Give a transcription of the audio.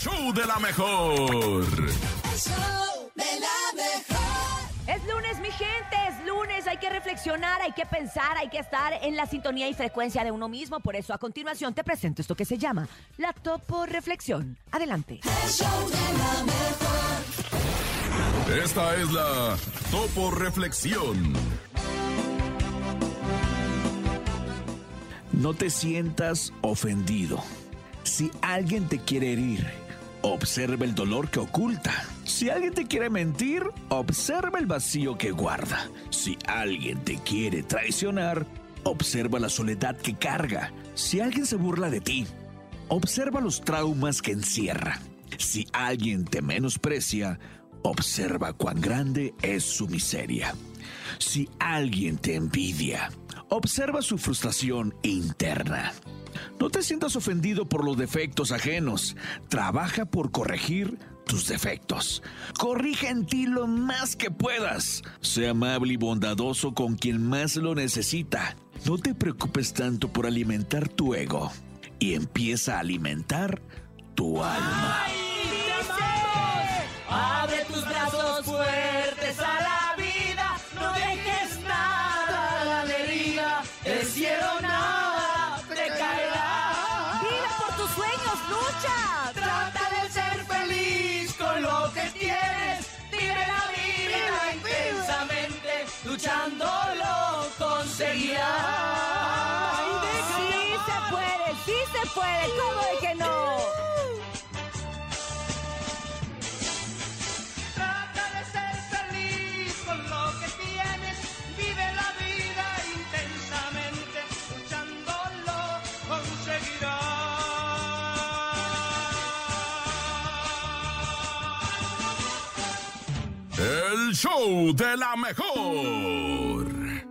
show de la mejor. El show de la mejor. Es lunes, mi gente, es lunes. Hay que reflexionar, hay que pensar, hay que estar en la sintonía y frecuencia de uno mismo. Por eso, a continuación, te presento esto que se llama la Topo Reflexión. Adelante. El show de la mejor. Esta es la Topo Reflexión. No te sientas ofendido. Si alguien te quiere herir, observa el dolor que oculta. Si alguien te quiere mentir, observa el vacío que guarda. Si alguien te quiere traicionar, observa la soledad que carga. Si alguien se burla de ti, observa los traumas que encierra. Si alguien te menosprecia, observa cuán grande es su miseria. Si alguien te envidia, observa su frustración interna. No te sientas ofendido por los defectos ajenos. Trabaja por corregir tus defectos. Corrige en ti lo más que puedas. Sea amable y bondadoso con quien más lo necesita. No te preocupes tanto por alimentar tu ego y empieza a alimentar tu alma. Lucha! Trata de ser feliz con lo que tienes. Vive la vida intensamente, luchando lo conseguirás. Sí se puede, sí se puede. ¿Cómo El show de la mejor.